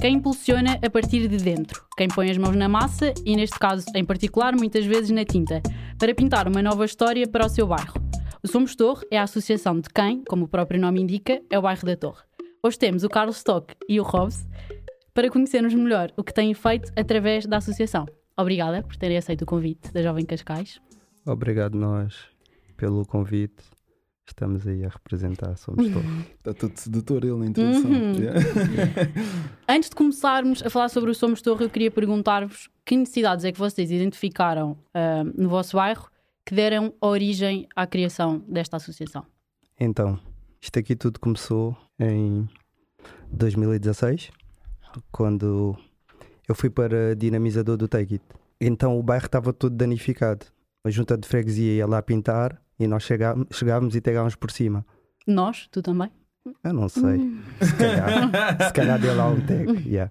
Quem impulsiona a partir de dentro? Quem põe as mãos na massa e, neste caso em particular, muitas vezes na tinta, para pintar uma nova história para o seu bairro. O Somos Torre é a associação de quem, como o próprio nome indica, é o bairro da Torre. Hoje temos o Carlos Stock e o Robs para conhecermos melhor o que têm feito através da associação. Obrigada por terem aceito o convite da Jovem Cascais. Obrigado nós pelo convite. Estamos aí a representar, somos todos. Está todo sedutor ele na introdução. Uhum. Yeah. Antes de começarmos a falar sobre o Somos Torre, eu queria perguntar-vos que necessidades é que vocês identificaram ah, no vosso bairro que deram origem à criação desta associação. Então, isto aqui tudo começou em 2016, quando eu fui para dinamizador do Take It. Então o bairro estava todo danificado. A junta de freguesia ia lá pintar e nós chegá- chegávamos e pegávamos por cima. Nós, tu também? Eu não sei. Se calhar, se calhar deu lá um tag. yeah.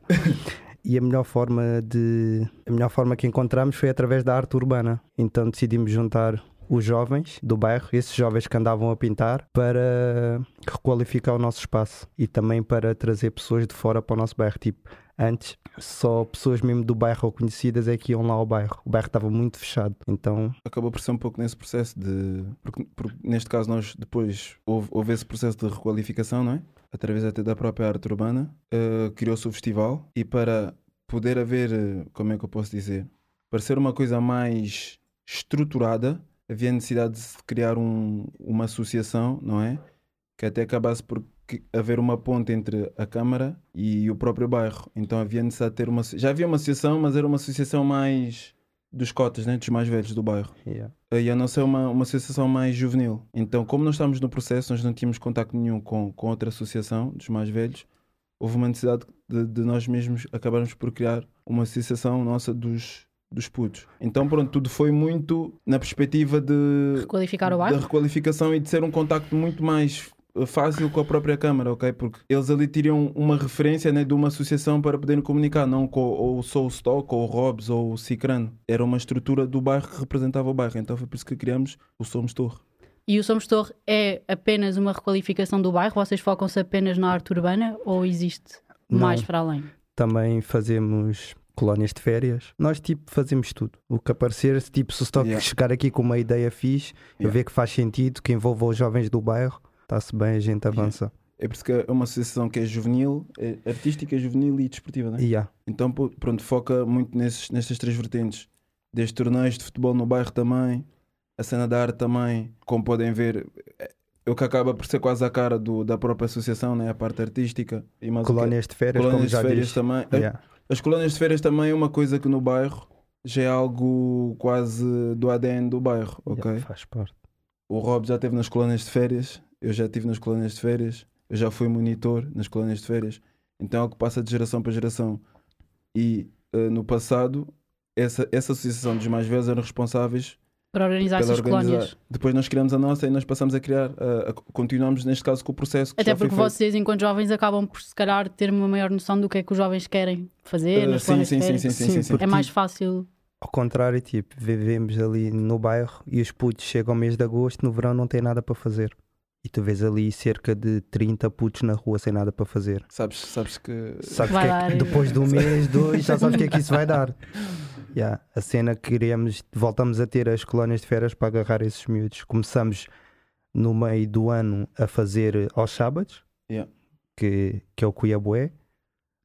E a melhor forma de. A melhor forma que encontramos foi através da arte urbana. Então decidimos juntar os jovens do bairro, esses jovens que andavam a pintar, para requalificar o nosso espaço e também para trazer pessoas de fora para o nosso bairro. Tipo, antes só pessoas mesmo do bairro ou conhecidas é que iam lá ao bairro. O bairro estava muito fechado. Então, Acabou por ser um pouco nesse processo de. Porque, porque neste caso, nós depois houve, houve esse processo de requalificação, não é? Através até da própria arte urbana. eh, Criou-se o festival e para poder haver. eh, Como é que eu posso dizer? Para ser uma coisa mais estruturada, havia necessidade de criar um- uma associação, não é? Que até acabasse por que- haver uma ponte entre a Câmara e o próprio bairro. Então havia necessidade de ter uma. Já havia uma associação, mas era uma associação mais dos cotas, né? dos mais velhos do bairro. yeah. E a nossa é uma, uma associação mais juvenil. Então, como nós estávamos no processo, nós não tínhamos contacto nenhum com, com outra associação dos mais velhos, houve uma necessidade de, de nós mesmos acabarmos por criar uma associação nossa dos, dos putos. Então, pronto, tudo foi muito na perspectiva de, Requalificar o da bairro? requalificação e de ser um contacto muito mais fácil com a própria Câmara, ok? Porque eles ali teriam uma referência né, de uma associação para poderem comunicar, não com ou só o Stock, ou o Robs, ou o Cicrano. Era uma estrutura do bairro que representava o bairro. Então foi por isso que criamos o Somos Torre. E o Somos Torre é apenas uma requalificação do bairro? Vocês focam-se apenas na arte urbana ou existe Não. mais para além? também fazemos colónias de férias. Nós, tipo, fazemos tudo. O que aparecer, se, tipo, se o Stock Yeah. chegar aqui com uma ideia fixe, eu Yeah. ver que faz sentido, que envolva os jovens do bairro, está-se bem, a gente avança. É por isso que é uma associação que é juvenil, é artística, juvenil e desportiva, né? Yeah. Então, pronto, foca muito nesses, nestas três vertentes. Desde torneios de futebol no bairro também, a cena da arte também, como podem ver, é o que acaba por ser quase a cara do, da própria associação, né? a parte artística. E mais colónias de férias, colónias de férias também. Yeah. As colónias de férias também é uma coisa que no bairro já é algo quase do ADN do bairro, ok? Yeah, faz parte. O Rob já esteve nas colónias de férias, eu já estive nas colónias de férias, eu já fui monitor nas colónias de férias. Então é algo que passa de geração para geração. E eh, no passado, essa, essa associação dos mais velhos eram responsáveis Para organizar essas colónias? Depois nós criamos a nossa e nós passamos a criar, a- a- continuamos neste caso com o processo. Que Até já foi porque feito. vocês, enquanto jovens, acabam por se calhar ter uma maior noção do que é que os jovens querem fazer nas sim, colónias sim, de sim, férias. sim, sim, Sim, É mais fácil. Ao contrário, tipo, vivemos ali no bairro e os putos chegam ao mês de agosto, no verão não têm nada para fazer. E tu vês ali cerca de 30 putos na rua sem nada para fazer. Sabes, sabes que. Sabes que é que depois de um mês, dois, já sabes o que é que isso vai dar. Yeah, A cena que queremos, voltamos a ter as colónias de férias para agarrar esses miúdos. Começamos no meio do ano a fazer aos sábados, Yeah. que, que é o Cuiabué.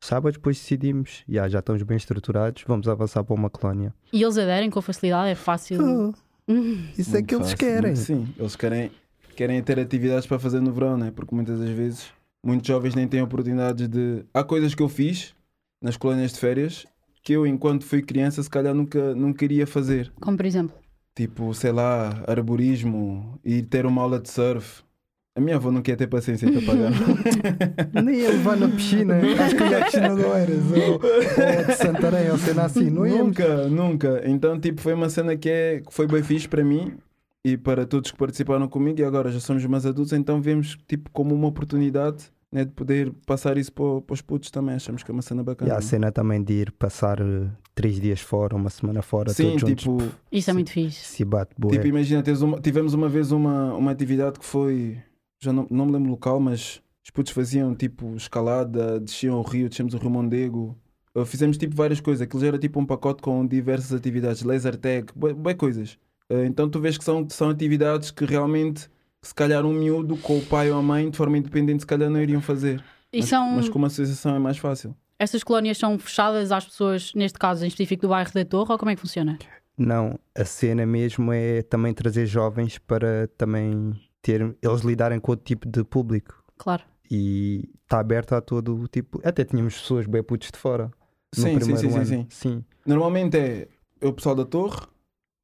Sábados, depois decidimos, yeah, já estamos bem estruturados, vamos avançar para uma colónia. E eles aderem com facilidade, é fácil. Hum. Isso é Muito que eles fácil, querem. Sim, eles querem, querem ter atividades para fazer no verão, né? porque muitas das vezes muitos jovens nem têm oportunidades de. Há coisas que eu fiz nas colónias de férias que eu, enquanto fui criança, se calhar nunca, nunca iria fazer. Como por exemplo. Tipo, sei lá, arborismo e ter uma aula de surf. A minha avó não quer ter paciência para pagar. Nem ia levar na piscina, acho que ia à piscina do Eiras ou, ou de Santarém ou cena assim, não ia. nunca, nunca. Então, tipo, foi uma cena que, é, que foi bem fixe para mim e para todos que participaram comigo. E agora já somos mais adultos, então vemos tipo como uma oportunidade né, de poder passar isso para, para os putos também. Achamos que é uma cena E bacana. há a cena também de ir passar eh, três dias fora, uma semana fora, Sim, todos juntos. tipo, Isso é muito fixe. Se bate, boé. tipo imagina, uma- tivemos uma vez uma, uma atividade que foi, já não, não me lembro o local, mas Os putos faziam tipo escalada, desciam o rio, descemos o Rio Mondego. Uh, fizemos tipo várias coisas. Aquilo já era tipo um pacote com diversas atividades, laser tag, bem coisas. Uh, então tu vês que são, são atividades que realmente, se calhar, um miúdo com o pai ou a mãe, de forma independente, se calhar não iriam fazer. E Mas, são, mas com uma associação é mais fácil. essas colónias são fechadas às pessoas, neste caso em específico do bairro da Torre, ou como é que funciona? Não, a cena mesmo é também trazer jovens para também ter eles lidarem com outro tipo de público. Claro. E está aberto a todo o tipo. Até tínhamos pessoas bem putos de fora. no Sim, sim, primeiro sim, sim, ano. sim. sim. Normalmente é o pessoal da torre,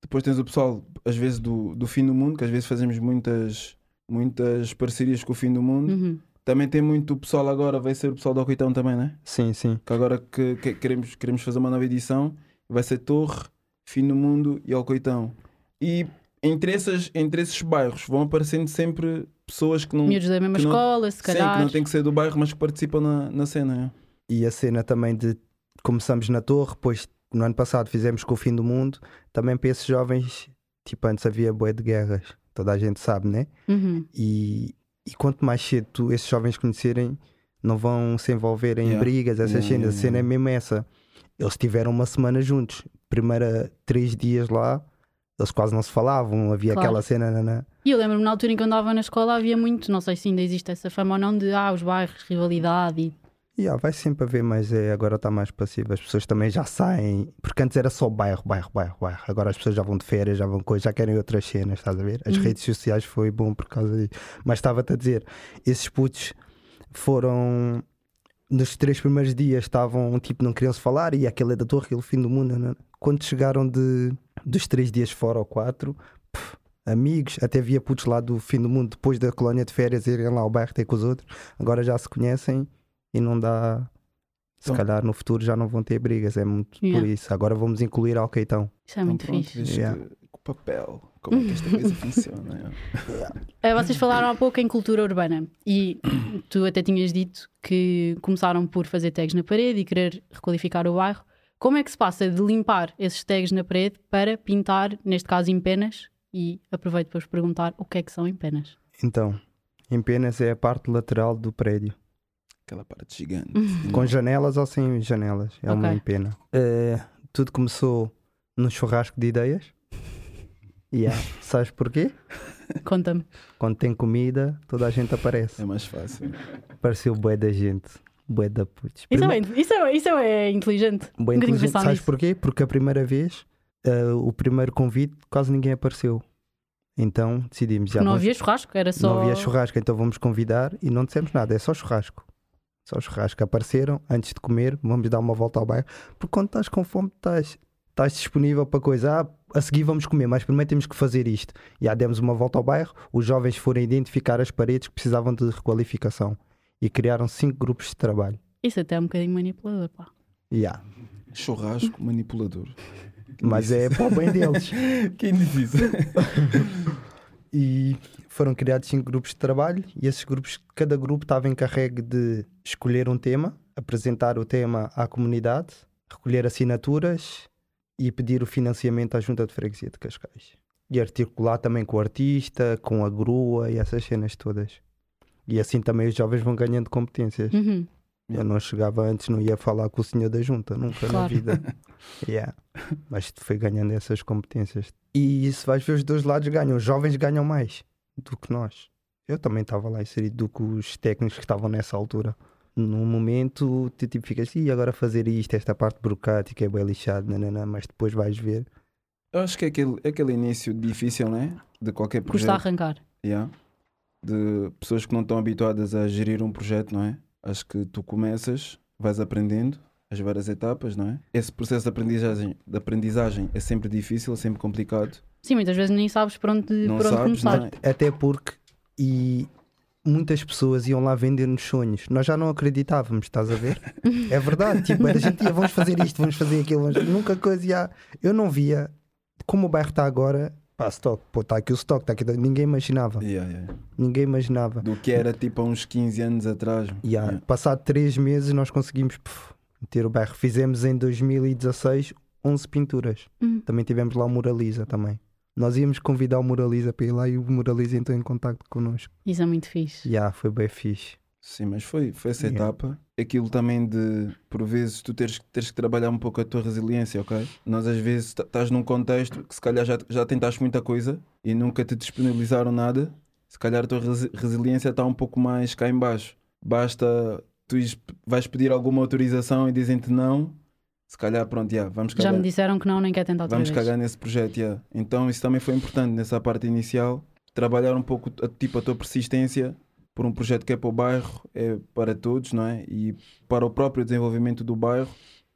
depois tens o pessoal, às vezes, do, do fim do mundo, que às vezes fazemos muitas, muitas parcerias com o fim do mundo. Uhum. Também tem muito o pessoal agora, vai ser o pessoal do Alcoitão também, né? Sim, sim. Que agora que, que queremos, queremos fazer uma nova edição, vai ser Torre, Fim do Mundo e Alcoitão. E entre, essas, entre esses bairros vão aparecendo sempre pessoas que não, Miúdos da mesma que não- escola, se sim, que calhar. não têm que ser do bairro, mas que participam na, na cena. é. E a cena também de começamos na torre, depois no ano passado fizemos com o fim do mundo, também para esses jovens, tipo antes havia boé de guerras, toda a gente sabe, né? Uhum. E, e quanto mais cedo tu, esses jovens conhecerem, não vão se envolver em Yeah. brigas, essas Yeah, cenas. yeah, A cena é mesmo essa. Eles tiveram uma semana juntos. Primeira três dias lá, eles quase não se falavam, havia Claro. aquela cena. Nana. E eu lembro-me na altura em que eu andava na escola havia muito, não sei se ainda existe essa fama ou não, de ah, os bairros, rivalidade e Yeah, vai sempre haver, mas é, agora está mais passivo. As pessoas também já saem, porque antes era só bairro, bairro, bairro, bairro. Agora as pessoas já vão de férias, já vão coisa, já querem outras cenas, estás a ver? As Uhum. redes sociais foi bom por causa disso. Mas estava-te a dizer, esses putos foram nos três primeiros dias estavam tipo, não queriam se falar, e aquele é da torre, aquele fim do mundo. Quando chegaram de, dos três dias fora ou quatro, amigos, até via putos lá do fim do mundo depois da colónia de férias irem lá ao bairro ter com os outros, agora já se conhecem e não dá. Se Então- calhar no futuro já não vão ter brigas, é muito Yeah. por isso. Agora vamos incluir Alqueitão. isso é muito então, pronto, fixe. Yeah. que, com o papel, como é que esta coisa funciona. é. Ah, vocês falaram há pouco em cultura urbana e tu até tinhas dito que começaram por fazer tags na parede e querer requalificar o bairro. Como é que se passa de limpar esses tags na parede para pintar, neste caso, em penas? E aproveito para vos perguntar o que é que são em penas. Então, em penas é a parte lateral do prédio. Aquela parte gigante. Com janelas ou sem janelas. É uma Ok. empena. Eh, tudo começou num churrasco de ideias. Yeah. Sabes porquê? Conta-me. Quando tem comida, toda a gente aparece. É mais fácil. Apareceu bué da gente. Bué da putz. Isso, é, Prime- bem- isso, é, isso é inteligente. bué inteligente. Sabes nisso. porquê? Porque a primeira vez, eh, o primeiro convite, quase ninguém apareceu. Então decidimos já. Não vamos- havia churrasco, era só. Não havia churrasco, então vamos convidar e não dissemos nada, é só churrasco. Só churrasco. Apareceram antes de comer, vamos dar uma volta ao bairro. Porque quando estás com fome, estás, estás disponível para coisa. Ah, a seguir vamos comer, mas primeiro temos que fazer isto. E já demos uma volta ao bairro, os jovens foram identificar as paredes que precisavam de requalificação e criaram cinco grupos de trabalho. Isso até é um bocadinho manipulador, pá. Yeah. Churrasco manipulador. Mas é para o bem deles. Quem diz isso? e foram criados cinco grupos de trabalho e esses grupos, cada grupo estava encarregue de escolher um tema, apresentar o tema à comunidade, recolher assinaturas e pedir o financiamento à Junta de Freguesia de Cascais. E articular também com o artista, com a grua e essas cenas todas. E assim também os jovens vão ganhando competências. Uhum. Eu não chegava antes, não ia falar com o senhor da junta, nunca na Claro. vida. Yeah. Mas foi ganhando essas competências. E isso vais ver os dois lados ganham. Os jovens ganham mais do que nós. Eu também estava lá inserido do que os técnicos que estavam nessa altura. Num momento, tu tipo ficas, e agora fazer isto, esta parte burocrática é bem lixado, nanana", mas depois vais ver. Eu acho que é aquele, é aquele início difícil, né? De qualquer projeto. Custa a arrancar. Yeah. De pessoas que não estão habituadas a gerir um projeto, não é? Acho que tu começas, vais aprendendo as várias etapas, não é? Esse processo de aprendizagem, de aprendizagem é sempre difícil, é sempre complicado. Sim, muitas vezes nem sabes por onde, Não por onde sabes, começar. não é? Até porque, e muitas pessoas iam lá vender-nos sonhos. Nós já não acreditávamos, estás a ver? É verdade, tipo, a gente ia, vamos fazer isto, vamos fazer aquilo, vamos... nunca coisa. já- Eu não via como o bairro está agora. Pá, stock, pô, está aqui o stock, está aqui. Ninguém imaginava, Yeah, yeah. ninguém imaginava. Do que era tipo há uns 15 anos atrás. E há, Yeah. passado três meses, nós conseguimos puf, meter o bairro. Fizemos em 2016 11 pinturas. Hum. Também tivemos lá o Moraliza também. Nós íamos convidar o Moraliza para ir lá e o Moraliza entrou em contato connosco. Isso é muito fixe. E ah, foi bem fixe. Sim, mas foi, foi essa Yeah. etapa. Aquilo também de, por vezes, tu teres, teres que trabalhar um pouco a tua resiliência, ok? Nós, às vezes, tá- estás num contexto que se calhar já, já tentaste muita coisa e nunca te disponibilizaram nada. Se calhar a tua resi- resiliência está um pouco mais cá em baixo. Basta, tu vais pedir alguma autorização e dizem-te não. Se calhar, pronto, já, vamos Já cagar, me disseram que não, nem quer tentar outra vamos vez. cagar nesse projeto, já. Então isso também foi importante nessa parte inicial. Trabalhar um pouco, tipo, a tua persistência por um projeto que é para o bairro, é para todos, não é? E para o próprio desenvolvimento do bairro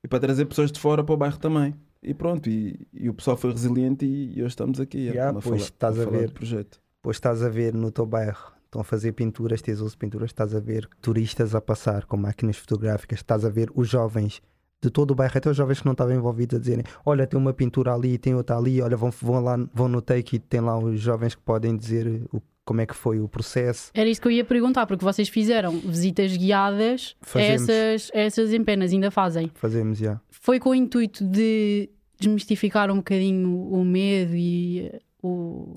e para trazer pessoas de fora para o bairro também. E pronto, e, e o pessoal foi resiliente e, e hoje estamos aqui Yeah, a, pois, estás a falar ver. projeto. Depois estás a ver no teu bairro, estão a fazer pinturas, tens uso de pinturas, estás a ver turistas a passar com máquinas fotográficas, estás a ver os jovens de todo o bairro, até os jovens que não estavam envolvidos a dizerem: Olha, tem uma pintura ali, tem outra ali, olha, vão, vão lá, vão no take e tem lá os jovens que podem dizer o, como é que foi o processo. Era isso que eu ia perguntar, porque vocês fizeram visitas guiadas a Fazemos. essas, a essas empenas, ainda fazem. Fazemos já. Foi com o intuito de desmistificar um bocadinho o medo e eh, o,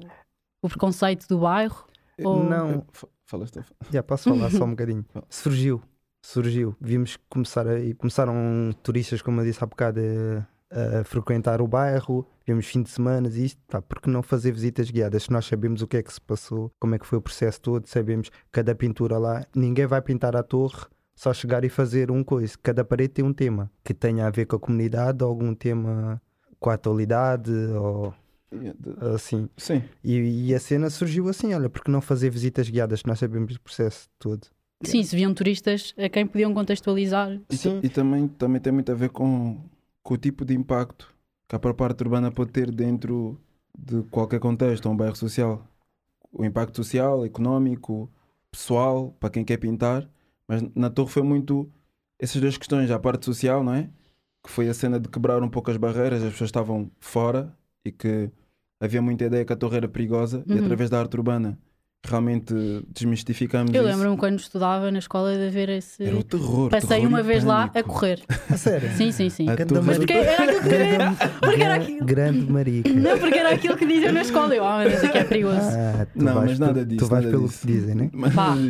o preconceito do bairro? Ou- Não, Fa- Fala, Stefan. Já posso falar só um bocadinho. Surgiu, surgiu. Vimos que começar a, e começaram turistas, como eu disse há bocado, a, a frequentar o bairro. Vimos fim de semana e isto, pá, por que não fazer visitas guiadas? Se nós sabemos o que é que se passou, como é que foi o processo todo, sabemos cada pintura lá, ninguém vai pintar a torre. Só chegar e fazer um coisa. Cada parede tem um tema que tenha a ver com a comunidade, ou algum tema com a atualidade, ou assim. Sim, E, e a cena surgiu assim: olha, porque não fazer visitas guiadas? Nós sabemos o processo todo. Sim, se viam turistas a quem podiam contextualizar. E, Sim. e também, também tem muito a ver com, com o tipo de impacto que a própria parte urbana pode ter dentro de qualquer contexto, um bairro social. O impacto social, económico, pessoal, para quem quer pintar. Mas na Torre foi muito essas duas questões, a parte social, não é? Que foi a cena de quebrar um pouco as barreiras, as pessoas estavam fora e que havia muita ideia que a Torre era perigosa e Uhum. através da arte urbana realmente desmistificamos Eu lembro-me quando estudava na escola de ver esse. Era o terror. Passei terror uma vez lá a correr. A sério? Sim, sim, sim. A Mas porque era aquilo que Porque era aquilo. Grande marica. Não, porque era aquilo que diziam na escola. Eu, ah, mas isso aqui é perigoso. Ah, tu Não, vais mas nada disso, Tu vais nada pelo disso. que dizem, né? Mas Pá.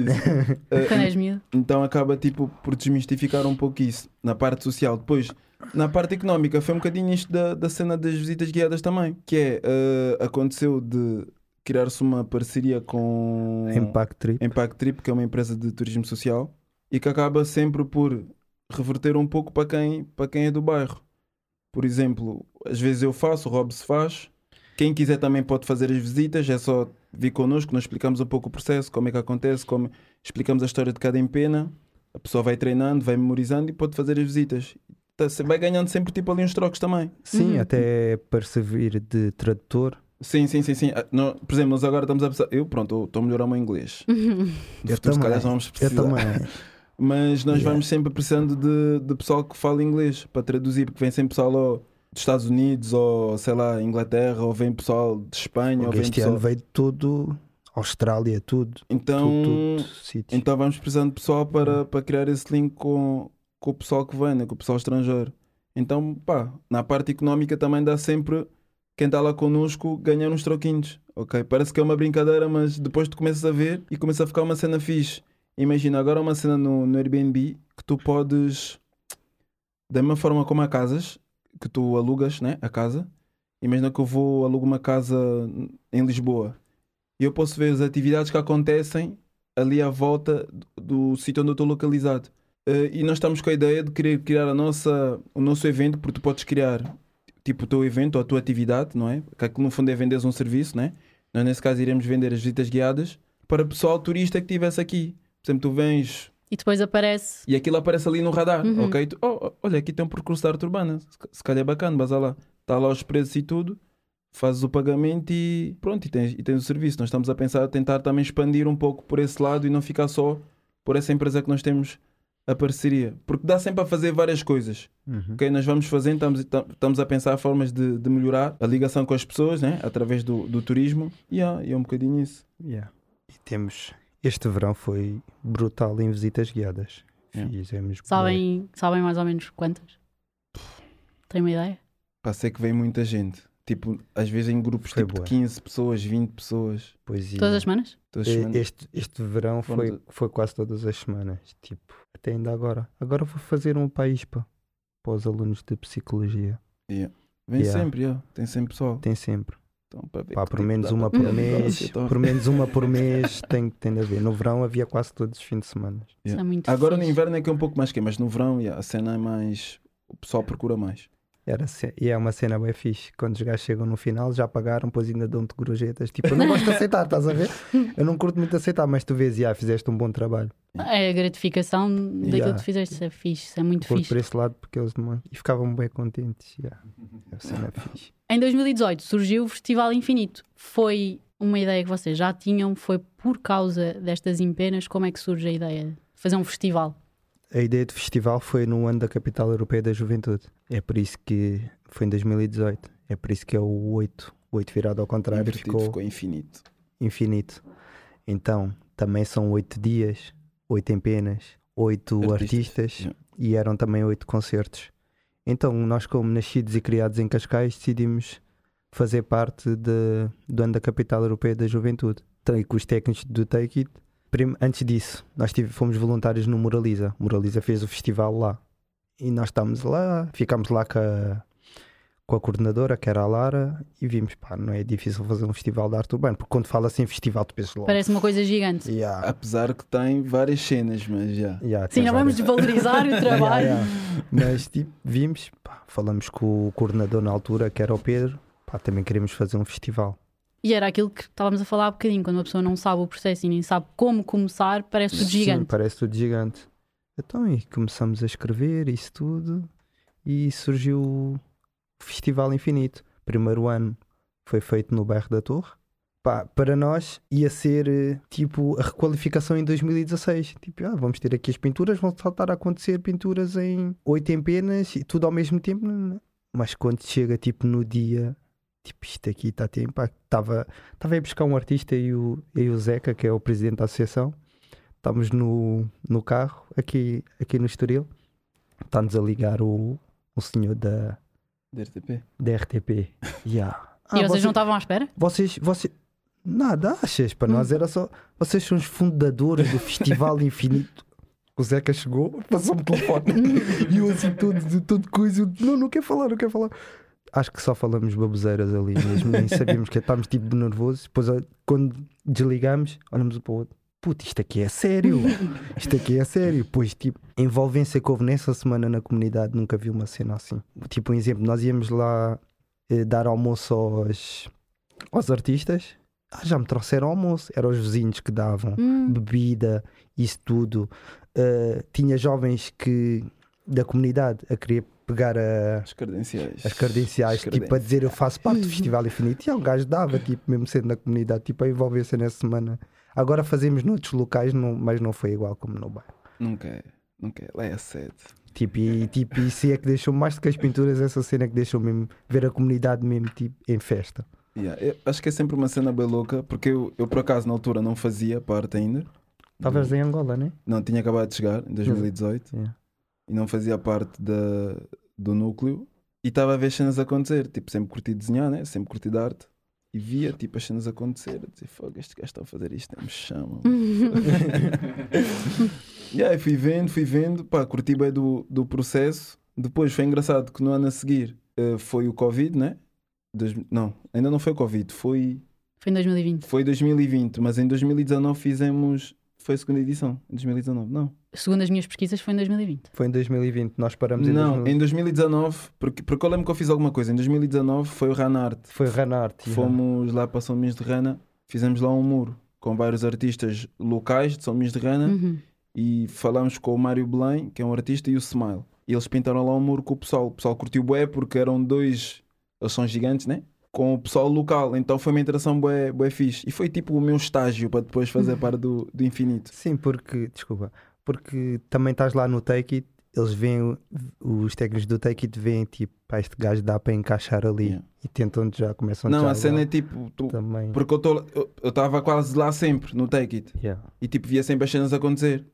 Eh, Quando és miúdo. Então acaba tipo por desmistificar um pouco isso na parte social. Depois, na parte económica, foi um bocadinho isto da, da cena das visitas guiadas também. Que é, eh, aconteceu de criar-se uma parceria com Impact Trip. Impact Trip, que é uma empresa de turismo social, e que acaba sempre por reverter um pouco para quem, para quem é do bairro. Por exemplo, às vezes eu faço, o Rob se faz. Quem quiser também pode fazer as visitas, é só vir connosco, nós explicamos um pouco o processo, como é que acontece, como explicamos a história de cada empena. A pessoa vai treinando, vai memorizando e pode fazer as visitas. Tá- Vai ganhando sempre tipo ali uns trocos também. Sim, Uhum. até para servir de tradutor. Sim, sim, sim, sim. Ah, por exemplo, nós agora estamos a pensar. Eu, pronto, estou a melhorar o meu inglês. Eu futuro, se também. calhar, já vamos Eu precisar. também. Mas nós Yeah. vamos sempre precisando de, de pessoal que fala inglês para traduzir, porque vem sempre pessoal ó, dos Estados Unidos ou sei lá, Inglaterra, ou vem pessoal de Espanha, ou vem Este pessoal. ano veio tudo. Austrália, tudo. Então, Tudo, tudo sítio. então vamos precisando de pessoal para, para criar esse link com, com o pessoal que vem, né, com o pessoal estrangeiro. Então, pá, na parte económica também dá sempre quem está lá connosco ganhar uns troquinhos, ok? Parece que é uma brincadeira, mas depois tu começas a ver e começa a ficar uma cena fixe. Imagina agora uma cena no, no Airbnb que tu podes, da mesma forma como há casas, que tu alugas, né, a casa. Imagina que eu vou alugo uma casa em Lisboa e eu posso ver as atividades que acontecem ali à volta do, do sítio onde eu estou localizado. Eh, e nós estamos com a ideia de querer criar a nossa, o nosso evento, porque tu podes criar tipo o teu evento ou a tua atividade, não é? Que aquilo no fundo é venderes um serviço, né? Nós nesse caso iremos vender as visitas guiadas para pessoal turista que estivesse aqui. Por exemplo, tu vens E depois aparece. e aquilo aparece ali no radar, Uhum. ok? Tu, oh, oh, olha, aqui tem um percurso da arte urbana, se calhar é bacana, vas lá. Está lá os preços e tudo, fazes o pagamento e pronto, e tens, e tens o serviço. Nós estamos a pensar, a tentar também expandir um pouco por esse lado e não ficar só por essa empresa que nós temos a parceria. Porque dá sempre a fazer várias coisas. Uhum. Ok, nós vamos fazendo, estamos, tam- estamos a pensar formas de, de melhorar a ligação com as pessoas, né? através do, do turismo. E yeah, e é um bocadinho isso. Yeah. E temos. Este verão foi brutal em visitas guiadas. Yeah. Fizemos. Sabem, sabem mais ou menos quantas? Tem uma ideia? Pá, sei que vem muita gente. Tipo, às vezes em grupos Foi tipo, de boa. 15 pessoas, 20 pessoas. Poesia. Todas as semanas? Todas as semanas. Este, este verão foi, foi quase todas as semanas. Tipo, até ainda agora. Agora vou fazer um para a ISPA. Para os alunos de psicologia. Yeah. Vem Yeah. sempre, yeah. tem sempre pessoal. Tem sempre. Então, para ver Pá, que por menos uma para por mês. então. Por menos uma por mês tem, tem de haver. No verão havia quase todos os fins de semana. Isso é muito Agora no inverno é que é um pouco mais que mas no verão yeah, a cena é mais. O pessoal procura mais. Era e é uma cena bem fixe. Quando os gajos chegam no final, já pagaram, depois ainda dão-te gorjetas. Tipo, eu não gosto de aceitar, estás a ver? Eu não curto muito aceitar, mas tu vês, já fizeste um bom trabalho. É a gratificação daquilo Yeah. que tu fizeste. É fixe, é muito Curto fixe. por esse lado porque eles demonstam. E ficavam bem contentes. já. É uma cena fixe. Em 2018 surgiu o Festival Infinito. Foi uma ideia que vocês já tinham? Foi por causa destas empenas? Como é que surge a ideia de fazer um festival? A ideia do festival foi no ano da Capital Europeia da Juventude. É por isso que foi em 2018. É por isso que é o 8. O 8 virado ao contrário Invertido, ficou ficou infinito. infinito. Então, também são 8 dias, 8 empenas, 8 Artistas, artistas, yeah. e eram também 8 concertos. Então, nós, como nascidos e criados em Cascais, decidimos fazer parte de, do ano da Capital Europeia da Juventude. Então, e com os técnicos do Take It, antes disso, nós tive- fomos voluntários no Moraliza. Moraliza fez o festival lá. E nós estávamos lá, ficámos lá com a, com a coordenadora, que era a Lara, e vimos, pá, não é difícil fazer um festival de arte urbano, porque quando fala assim festival, tu pensas logo. Parece uma coisa gigante. Yeah, Apesar que tem várias cenas, mas já. yeah, Sim, tem não vamos várias- desvalorizar o trabalho. Yeah, yeah. Mas tipo, vimos, pá, falamos com o coordenador na altura, que era o Pedro, pá, também queremos fazer um festival. E era aquilo que estávamos a falar há bocadinho, quando uma pessoa não sabe o processo e nem sabe como começar, parece tudo Sim, gigante. parece tudo gigante. Então, e começamos a escrever isso tudo e surgiu o Festival Infinito. Primeiro ano foi feito no bairro da Torre. Pá, para nós ia ser eh, tipo a requalificação em 2016. Tipo, ah, vamos ter aqui as pinturas, vão saltar a acontecer pinturas em oito empenas e tudo ao mesmo tempo. Não, não. Mas quando chega tipo no dia, tipo, isto aqui está a ter impacto. Estava a ir buscar um artista e o, e o Zeca, que é o presidente da associação. Estamos no, no carro, aqui, aqui no Estoril. Está-nos a ligar o, o senhor da, DRTP. da RTP. Yeah. E Ah, vocês você- não estavam à espera? vocês, vocês. Nada, achas? Para Hum. nós era só. Vocês são os fundadores do Festival Infinito. O Zeca chegou, passou-me o telefone e eu assim, todo, todo coisa. eu, Não, não quer falar, não quer falar. Acho que só falamos baboseiras ali mesmo, nem sabíamos que estávamos tipo nervosos. Depois, ó, quando desligamos, olhamos um para o outro. Puta, isto aqui é sério. Isto aqui é sério. Pois, tipo, a envolvência que houve nessa semana na comunidade, nunca vi uma cena assim. Tipo, um exemplo, nós íamos lá eh, dar almoço aos, aos artistas. Ah, já me trouxeram almoço. Eram os vizinhos que davam Hum, bebida, isso tudo. Uh, tinha jovens que da comunidade a querer pegar a- As credenciais. as credenciais, As tipo, a dizer eu faço parte do Festival Infinito. E um gajo dava, tipo, mesmo sendo na comunidade, tipo, a envolver-se nessa semana. Agora fazemos noutros locais, não- mas não foi igual como no bairro. Nunca é. Nunca é. Lá é sede. Tipo, e, tipo, isso é que deixou mais do que as pinturas, essa cena que deixou mesmo ver a comunidade mesmo tipo, em festa. Yeah, eu acho que é sempre uma cena bem louca, porque eu, eu por acaso na altura não fazia parte ainda. Estavas em Angola, né? Não, tinha acabado de chegar em 2018 Yeah. E não fazia parte da, do núcleo e estava a ver as cenas acontecer. Tipo, sempre curti desenhar, né? sempre curti de arte e via tipo, as cenas acontecer. Eu dizia, fogo, este gajo está a fazer isto, nem me chama. e aí fui vendo, fui vendo, pá, curti bem do, do processo. Depois foi engraçado que no ano a seguir eh, foi o Covid, né? Dois- não, ainda não foi o Covid, foi, Foi em 2020. foi 2020, mas em 2019 fizemos. Foi a segunda edição, em 2019, não. Segundo as minhas pesquisas, foi em 2020. Foi em 2020, nós paramos em Não, 2020. em 2019, porque, porque eu lembro que eu fiz alguma coisa. Em 2019 foi o Ranart. Foi Ranart. yeah. Fomos lá para São Domingos de Rana, fizemos lá um muro com vários artistas locais de São Domingos de Rana Uhum. e falámos com o Mário Belém, que é um artista, e o Smile. E eles pintaram lá um muro com o pessoal. O pessoal curtiu bué porque eram dois, eles são gigantes, né? Com o pessoal local. Então foi uma interação bué, bué fixe. E foi tipo o meu estágio para depois fazer parte do, do infinito. Sim, porque, desculpa, porque também estás lá no Take It, eles veem, os técnicos do Take It veem tipo, pá, este gajo dá para encaixar ali Yeah. e tentam já, começam Não, já a cena é tipo, tu- também. porque eu estava quase lá sempre no Take It. Yeah. e tipo via sempre as cenas acontecer.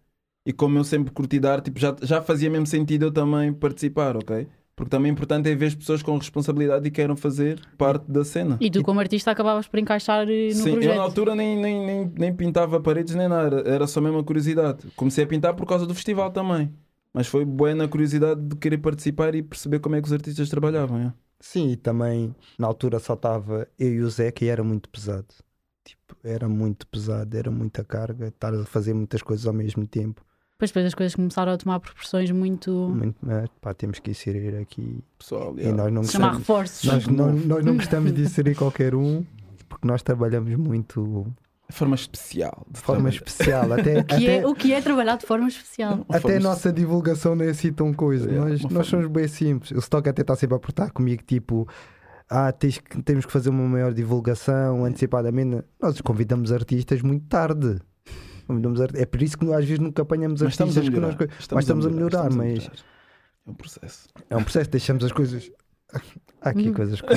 E como eu sempre curti dar, tipo, já, já fazia mesmo sentido eu também participar, ok? Porque também é importante é ver as pessoas com responsabilidade e queiram fazer parte da cena. E tu, como artista, acabavas por encaixar eh, no Sim, projeto. eu na altura nem, nem, nem, nem pintava paredes nem nada, era só mesmo a curiosidade. Comecei a pintar por causa do festival também. Mas foi boa na curiosidade de querer participar e perceber como é que os artistas trabalhavam. é. Sim, e também na altura só estava eu e o Zeca e era muito pesado. Tipo, era muito pesado, era muita carga, estar a fazer muitas coisas ao mesmo tempo. Depois, depois as coisas começaram a tomar proporções muito. Muito, mas, pá, temos que inserir aqui. Pessoal, E nós não chamar gostamos, reforços. nós, não, nós não gostamos de inserir qualquer um, porque nós trabalhamos muito de forma especial. de forma especial. Até, Que é, até, o que é trabalhar de forma especial? até forma a nossa divulgação não é assim tão coisa. Yeah, nós nós forma- somos bem simples. O Stock até está sempre a apertar comigo, tipo. Ah, tens que- temos que fazer uma maior divulgação antecipadamente. Nós convidamos artistas muito tarde. Convidamos art- É por isso que às vezes nunca apanhamos Mas estamos artistas a que melhorar. nós. mas estamos a melhorar, estamos a mas- melhorar. É um processo. É um processo, deixamos as coisas. Há aqui Hum. coisas que.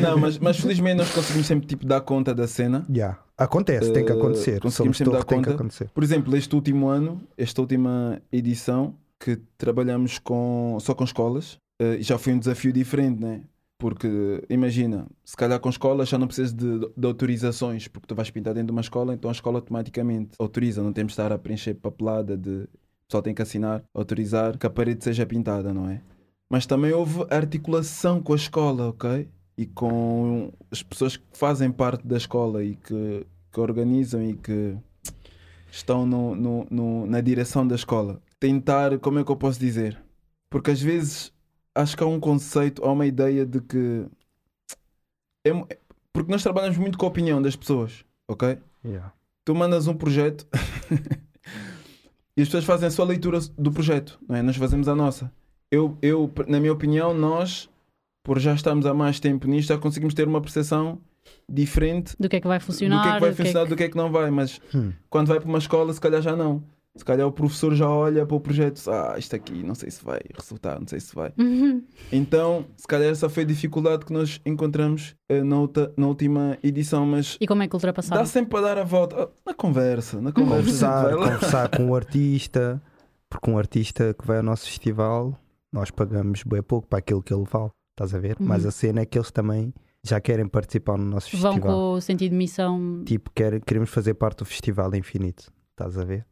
Não, mas, mas felizmente nós conseguimos sempre tipo, dar conta da cena. Yeah. Acontece, tem que Eh, acontecer. conseguimos Somos sempre dar tem que conta. acontecer. Por exemplo, este último ano, esta última edição, que trabalhamos com, só com escolas, eh, já foi um desafio diferente, né? Porque imagina, se calhar com escolas já não precisas de, de autorizações, porque tu vais pintar dentro de uma escola, então a escola automaticamente autoriza, não temos de estar a preencher papelada de pessoal tem que assinar, autorizar que a parede seja pintada, não é? Mas também houve articulação com a escola, ok? E com as pessoas que fazem parte da escola e que, que organizam e que estão no, no- no- na direção da escola. Tentar, como é que eu posso dizer? Porque às vezes acho que há um conceito, há uma ideia de que. é porque nós trabalhamos muito com a opinião das pessoas, ok? Yeah. tu mandas um projeto e as pessoas fazem a sua leitura do projeto, não é? Nós fazemos a nossa. Eu, eu, na minha opinião, nós, por já estarmos há mais tempo nisto, já conseguimos ter uma percepção diferente Do que é que vai do funcionar? que é que vai do que é funcionar, que- do que é que não vai. Mas Hum. quando vai para uma escola, se calhar já não. Se calhar o professor já olha para o projeto, ah, isto aqui, não sei se vai resultar, não sei se vai. Uhum. Então, se calhar essa foi a dificuldade que nós encontramos eh, na, outra- na última edição, mas E como é que ultrapassaram? Dá sempre para dar a volta Ah, na conversa, na conversa. Conversar, conversar com o artista, porque um artista que vai ao nosso festival, nós pagamos bem pouco para aquilo que ele vale, estás a ver? Uhum. Mas a cena é que eles também já querem participar no nosso Vão festival. com o sentido de missão. Tipo, quer, queremos fazer parte do Festival Infinito, estás a ver?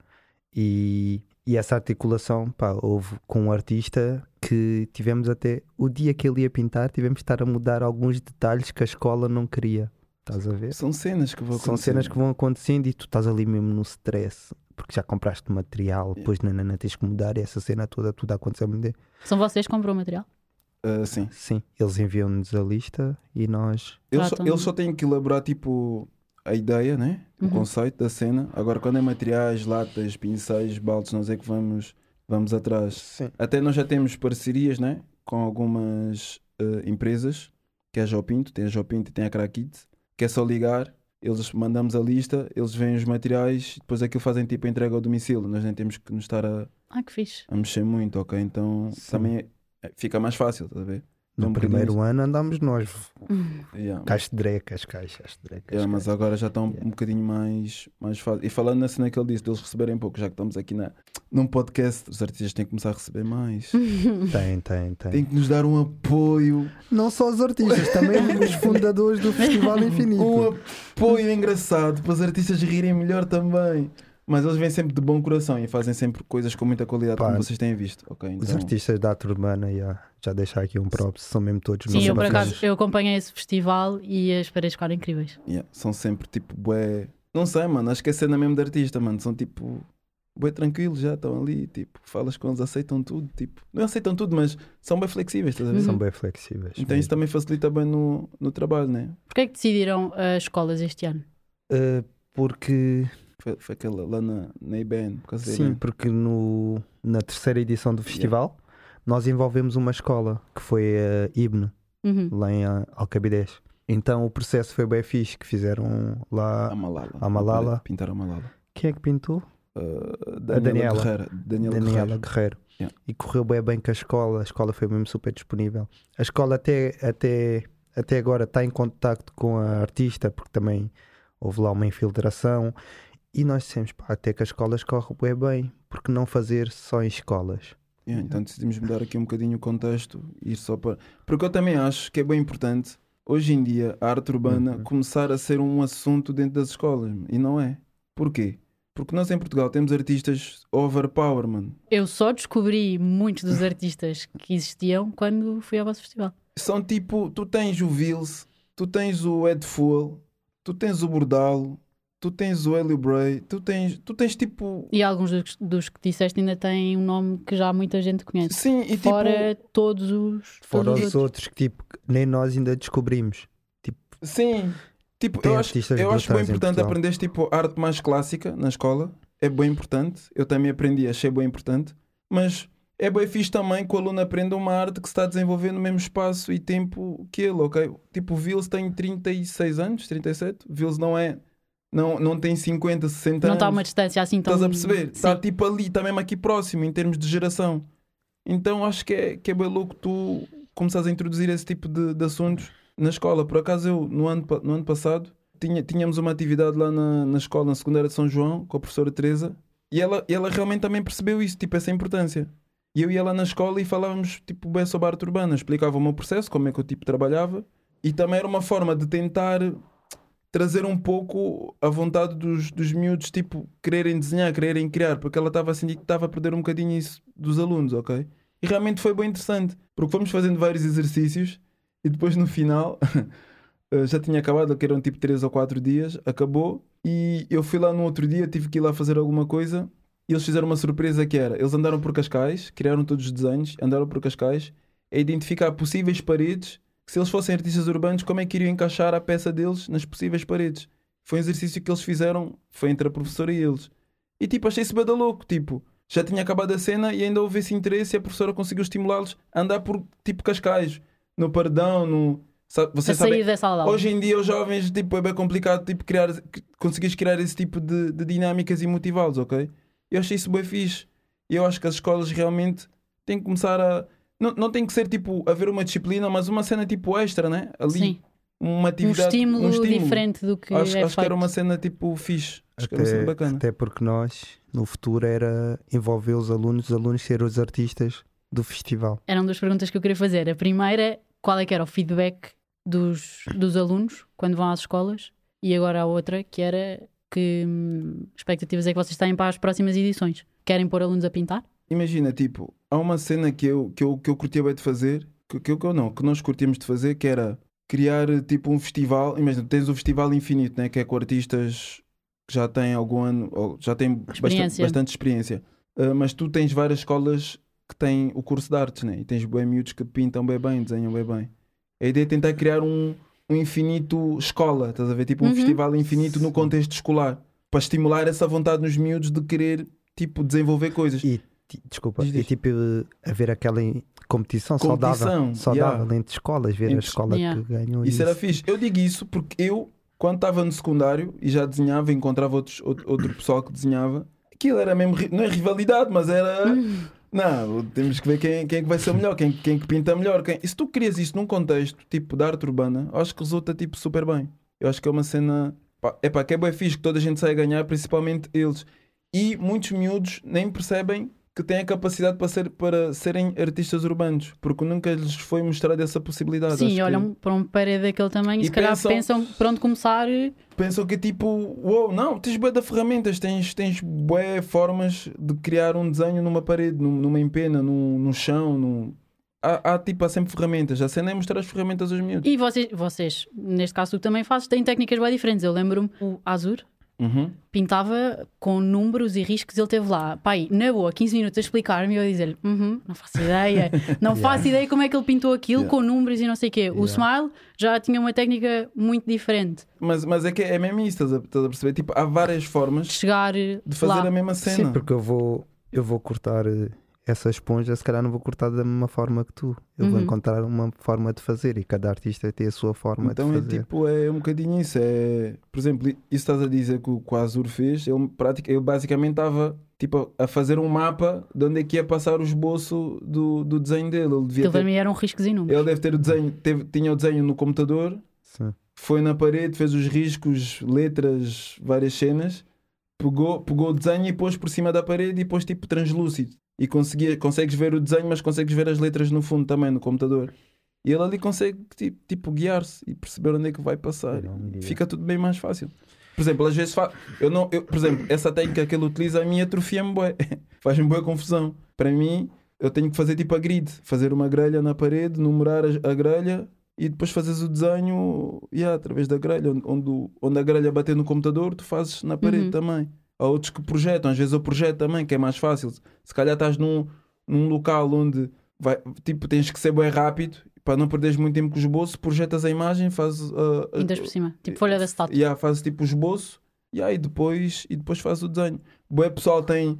E, e essa articulação, pá, houve com um artista que tivemos até o dia que ele ia pintar, tivemos de estar a mudar alguns detalhes que a escola não queria, estás a ver? São cenas que vão São acontecer. cenas que vão acontecendo e tu estás ali mesmo no stress, porque já compraste material, depois nanana, tens que mudar e essa cena toda, tudo a acontecer. São vocês que compram o material? Ah, sim. Sim, eles enviam-nos a lista e nós. Eles só, eles só têm que elaborar tipo a ideia, né? O Uhum. conceito da cena. Agora, quando é materiais, latas, pincéis, baldes, nós é que vamos, vamos atrás. Sim. Até nós já temos parcerias, né? Com algumas ah, empresas, que é a Jopinto, tem a Jopinto e tem a Crackit, que é só ligar. Eles mandamos a lista, eles veem os materiais, depois aquilo fazem tipo a entrega ao domicílio. Nós nem temos que nos estar a, Ah, que fixe. a mexer muito, ok? Então Sim. também é- fica mais fácil, estás a ver? No primeiro ano andámos nós, Yeah. caixas de drecas, caixas de drecas. Yeah, mas agora já está um, Yeah. um bocadinho mais, mais fácil. E falando na cena que ele disse, deles receberem pouco, já que estamos aqui na, num podcast, os artistas têm que começar a receber mais. Tem, tem, tem. Têm que nos dar um apoio, Não só os artistas, também os fundadores do Festival Infinito. um apoio engraçado para os artistas rirem melhor também. Mas eles vêm sempre de bom coração e fazem sempre coisas com muita qualidade, Pá, como vocês têm visto. ok? Os Então, artistas da arte urbana, yeah, já deixar aqui um props, são mesmo todos Sim, muito eu por acaso eu acompanhei esse festival e as paredes ficaram incríveis. yeah, são sempre tipo bué. Não sei, mano, acho que é cena mesmo de artista, mano. São tipo bué tranquilos já, estão ali, tipo, falas com eles, aceitam tudo, tipo, não aceitam tudo, mas são bem flexíveis, estás a ver? Uhum. São bem flexíveis. Então isso também facilita bem no, no trabalho, né? Porquê é que decidiram as escolas este ano? Uh, porque Foi, foi aquela lá na, na IBN, por causa da sim, IBN. porque no, na terceira edição do festival nós envolvemos uma escola que foi a Ibne, Uhum. lá em Alcabidez. Então o processo foi bem fixe, que fizeram A lá. Malala. A Malala. Pintar a Malala. Quem é que pintou? Uh, Daniela. Daniela Guerreira. Daniela, Daniela Guerreiro. Guerreiro. Yeah. E correu bem bem com a escola, a escola foi mesmo super disponível. A escola até, até, até agora está em contacto com a artista, porque também houve lá uma infiltração. E nós dissemos, pá, até que as escolas correm bem bem, porque não fazer só em escolas? Yeah, então decidimos mudar aqui um bocadinho o contexto e ir só para. Porque eu também acho que é bem importante, hoje em dia, a arte urbana Uhum. começar a ser um assunto dentro das escolas. E não é. Porquê? Porque nós em Portugal temos artistas overpower, mano. Eu só descobri muitos dos artistas que existiam quando fui ao vosso festival. São tipo, tu tens o Vils, tu tens o Ed Fool, tu tens o Bordalo, tu tens o Helio Bray, tu tens, tu tens tipo. E alguns dos, dos que disseste ainda têm um nome que já muita gente conhece. Sim, e tipo. Fora todos os. Fora todos os os outros que tipo, nem nós ainda descobrimos. Sim. Tipo, Tem eu acho, eu acho bem importante aprender tipo arte mais clássica na escola. É bem importante. Eu também aprendi, achei bem importante. Mas é bem fixe também que o aluno aprenda uma arte que se está a desenvolver no mesmo espaço e tempo que ele, ok? Tipo, o Vils tem 36 anos, 37. O Vils não é. Não, não tem 50, 60 Não está a uma distância assim tão. Estás a perceber? Está tipo ali, está mesmo aqui próximo em termos de geração. Então acho que é, que é bem louco tu começares a introduzir esse tipo de, de assuntos na escola. Por acaso eu, no ano, no ano passado, tinha, tínhamos uma atividade lá na, na escola, na secundária de São João, com a professora Teresa, e ela, ela realmente também percebeu isso, tipo, essa importância. E eu ia lá na escola e falávamos tipo, bem sobre a arte urbana, explicava o meu processo, como é que eu tipo, trabalhava, e também era uma forma de tentar trazer um pouco a vontade dos, dos miúdos, tipo, quererem desenhar, quererem criar, porque ela estava a sentir que estava a perder um bocadinho isso dos alunos, ok? E realmente foi bem interessante, porque fomos fazendo vários exercícios e depois no final eh, já tinha acabado, que eram tipo 3 ou 4 dias, acabou e eu fui lá no outro dia, tive que ir lá fazer alguma coisa e eles fizeram uma surpresa que era, eles andaram por Cascais, criaram todos os desenhos, andaram por Cascais a identificar possíveis paredes se eles fossem artistas urbanos, como é que iriam encaixar a peça deles nas possíveis paredes. Foi um exercício que eles fizeram, foi entre a professora e eles. E tipo, achei-se bada louco, tipo, já tinha acabado a cena e ainda houve esse interesse e a professora conseguiu estimulá-los a andar por tipo Cascais, no Pardão, no... Sabe, dessa aula. Hoje em dia os jovens tipo, é bem complicado tipo, criar, conseguires criar esse tipo de, de dinâmicas e motivá-los, ok? Eu achei isso bem fixe. E eu acho que as escolas realmente têm que começar a. Não, não tem que ser tipo haver uma disciplina, mas uma cena tipo extra, né? Ali, Sim. uma Um atividade. estímulo, diferente do que Acho, é acho que era uma cena tipo fixe. Acho que era uma cena Até, bacana. até porque nós, no futuro, era envolver os alunos, os alunos serem os artistas do festival. Eram duas perguntas que eu queria fazer. A primeira, qual é que era o feedback dos, dos alunos quando vão às escolas? E agora a outra, que era que hum, expectativas é que vocês têm para as próximas edições? Querem pôr alunos a pintar? Imagina, tipo, há uma cena que eu, que eu, que eu curtia bem de fazer, que, que eu que eu não, que nós curtíamos de fazer, que era criar tipo um festival. Imagina, tens o Festival Infinito, né? que é com artistas que já têm algum ano, ou já têm bastante, Experiência. bastante experiência. Ah, mas tu tens várias escolas que têm o curso de artes, né? e tens bem miúdos que pintam bem bem, desenham bem bem. A ideia é tentar criar um, um infinito escola, estás a ver? Tipo um Uhum. festival infinito no contexto escolar, para estimular essa vontade nos miúdos de querer tipo desenvolver coisas. E, desculpa, Diz, diz. e tipo, haver aquela competição, Competição, saudável, saudável yeah. entre escolas, ver Entre- a escola Yeah. que ganhou. Isso era fixe. Eu digo isso porque eu, quando estava no secundário e já desenhava, encontrava outros, outro, outro pessoal que desenhava, aquilo era mesmo, não é rivalidade, mas era. Não, temos que ver quem, quem é que vai ser o melhor, quem, quem que pinta melhor. Quem... E se tu crias isso num contexto tipo de arte urbana, eu acho que resulta tipo super bem. Eu acho que é uma cena. É pá, que é bem fixe que toda a gente sai a ganhar, principalmente eles. E muitos miúdos nem percebem que têm a capacidade para, ser, para serem artistas urbanos, porque nunca lhes foi mostrada essa possibilidade. Sim, Acho que- olham para um parede daquele tamanho e, se calhar pensam- pensam por onde começar. pensam que é tipo, uou, não, tens bué de ferramentas, tens, tens bué formas de criar um desenho numa parede, num- numa empena, num, no chão, num... Há, há, tipo, há sempre ferramentas. A cena é mostrar as ferramentas aos miúdos. E vocês, vocês, neste caso tu também fazes, têm técnicas bem diferentes. Eu lembro-me, o Azur Uhum. pintava com números e riscos, ele teve lá, pai, na boa, 15 minutos a explicar-me e eu a dizer-lhe, "Uhum, não faço ideia, não faço ideia como é que ele pintou aquilo Yeah. com números e não sei o quê. O Smile já tinha uma técnica muito diferente Mas, mas é que é mesmo isso, estás a, estás a perceber? Tipo, há várias de formas chegar de fazer lá. a mesma cena. Sim, porque eu vou, eu vou cortar eh, essa esponja, se calhar não vou cortar da mesma forma que tu. Eu vou Uhum. encontrar uma forma de fazer e cada artista tem a sua forma Então de é fazer. tipo, é um bocadinho isso. É, por exemplo, isso estás a dizer que o, Azur fez, ele, pratica, ele basicamente estava tipo, a fazer um mapa de onde é que ia passar o esboço do, do desenho dele. Ele devia ter, mim eram riscos números. ele deve ter o desenho, teve, tinha o desenho no computador, Sim. foi na parede, fez os riscos, letras, várias cenas. pegou, pegou o desenho e pôs por cima da parede e pôs tipo translúcido. E conseguia, consegues ver o desenho, mas consegues ver as letras no fundo também no computador. E ele ali consegue tipo, tipo guiar-se e perceber onde é que vai passar. Fica tudo bem mais fácil. Por exemplo, às vezes fa... eu não, eu, por exemplo, essa técnica que ele utiliza a mim atrofia-me bué. Faz-me boa confusão. Para mim, eu tenho que fazer tipo a grid, fazer uma grelha na parede, numerar a, a grelha e depois fazes o desenho yeah, através da grelha, onde, onde a grelha bater no computador, tu fazes na parede Uhum. também. Há outros que projetam, às vezes eu projeto também, que é mais fácil. Se calhar estás num, num local onde vai, tipo, tens que ser bem rápido para não perderes muito tempo com o esboço, projetas a imagem, fazes uh, Pintas por cima. Tipo folha da estátua. Yeah, fazes tipo o esboço yeah, e, depois, e depois fazes o desenho. O pessoal tem,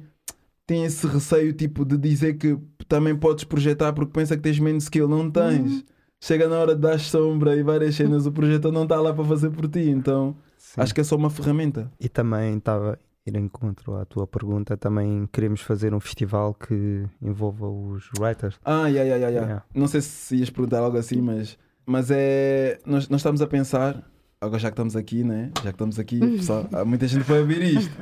tem esse receio tipo de dizer que também podes projetar porque pensa que tens menos skill. Não tens. Uhum. Chega na hora de dar sombra e várias cenas, o projetor não está lá para fazer por ti. Então Sim. acho que é só uma ferramenta. E também estava ir em encontro à tua pergunta, também queremos fazer um festival que envolva os writers. Ah, yeah, yeah, yeah, yeah. Yeah. não sei se ias perguntar algo assim, mas, mas é. Nós, nós estamos a pensar. Agora já que estamos aqui, né? Já que estamos aqui, pessoal, há muita gente vai ouvir isto.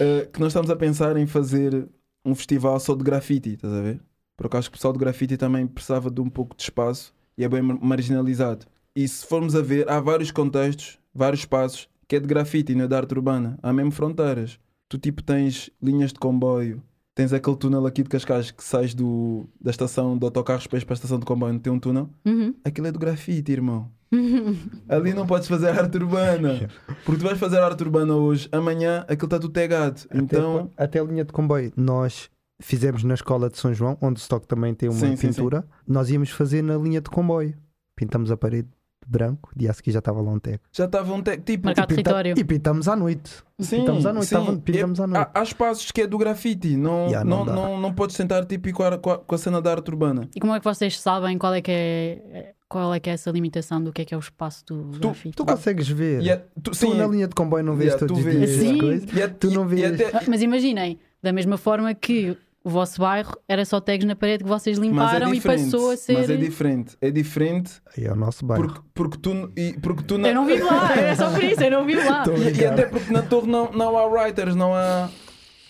Eh, que nós estamos a pensar em fazer um festival só de grafite, estás a ver? Porque acho que o pessoal de grafite também precisava de um pouco de espaço e é bem mar- marginalizado. E se formos a ver, há vários contextos, vários espaços que é de grafite e não é de arte urbana. Há mesmo fronteiras. Tu tipo tens linhas de comboio, tens aquele túnel aqui de Cascais que sais do, da estação de autocarros para a estação de comboio, não tem um túnel? Uhum. Aquilo é do grafite, irmão. Ali não podes fazer arte urbana. Porque tu vais fazer arte urbana hoje, amanhã aquilo está tudo tegado. Então, até, até a linha de comboio, nós fizemos na escola de São João, onde o Stock também tem uma Sim, sim, pintura, nós íamos fazer na linha de comboio. Pintamos a parede de branco, dia a seguir já estava lá um teco. já estava um te... tipo. Marcado E pinta- território. E pintamos à noite. Sim, pintamos à noite, sim. tava- pintamos à noite. Há, há espaços que é do grafite, não, Yeah, não, não não, não, podes tentar tipo, com a, com a- cena da arte urbana. E como é que vocês sabem qual é que é, qual é, que é essa limitação do que é que é o espaço do grafite? Tu consegues ver. É- tu, Tu sim, na linha de comboio não vês Yeah, todos tu os dias Sim. as coisas. é- tu não vês. Ah, Mas imaginem, da mesma forma que o vosso bairro era só tags na parede que vocês é limparam e diferente. passou a ser. Mas é diferente. É diferente Aí é o nosso bairro. porque, porque tu, e, porque tu Eu não vivo lá, é só por isso, eu não vivo lá. E, e até porque na torre não, não há writers, não há.